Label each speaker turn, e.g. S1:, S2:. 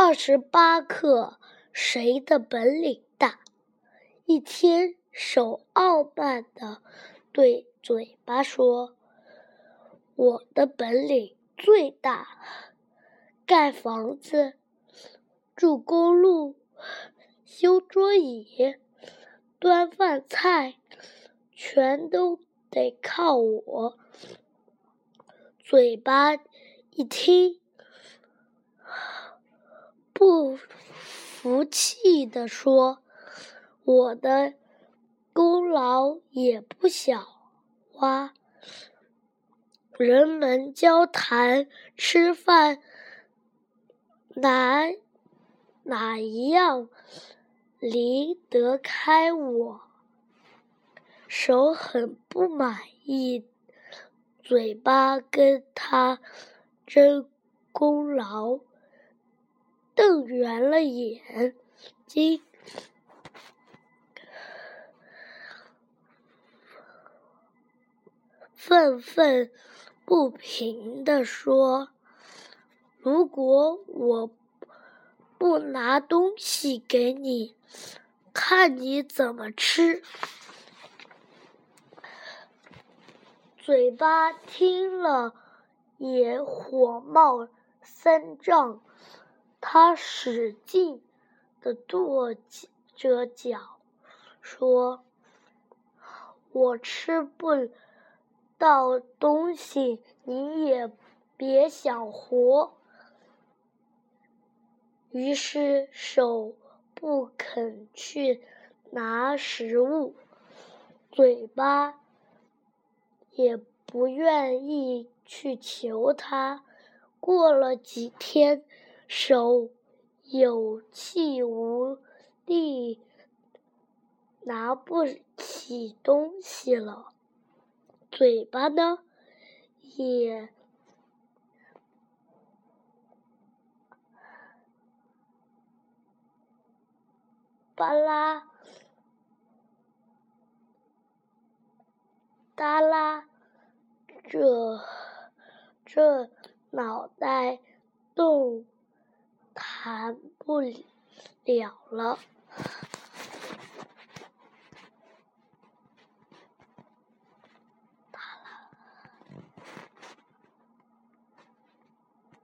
S1: 二十八课，谁的本领大？一天，手傲慢的对嘴巴说：“我的本领最大，盖房子、筑公路、修桌椅、端饭菜，全都得靠我。”嘴巴一听。不服气地说：“我的功劳也不小哇！人们交谈、吃饭，哪哪一样离得开我？”手很不满意，嘴巴跟他争功劳。瞪圆了眼睛，愤愤不平地说：“如果我不拿东西给你，看你怎么吃！”嘴巴听了也火冒三丈。他使劲的跺着脚，说：“我吃不到东西，你也别想活。”于是手不肯去拿食物，嘴巴也不愿意去求他。过了几天。手有气无力，拿不起东西了。嘴巴呢，也巴拉耷拉，着这脑袋动。弹不了了。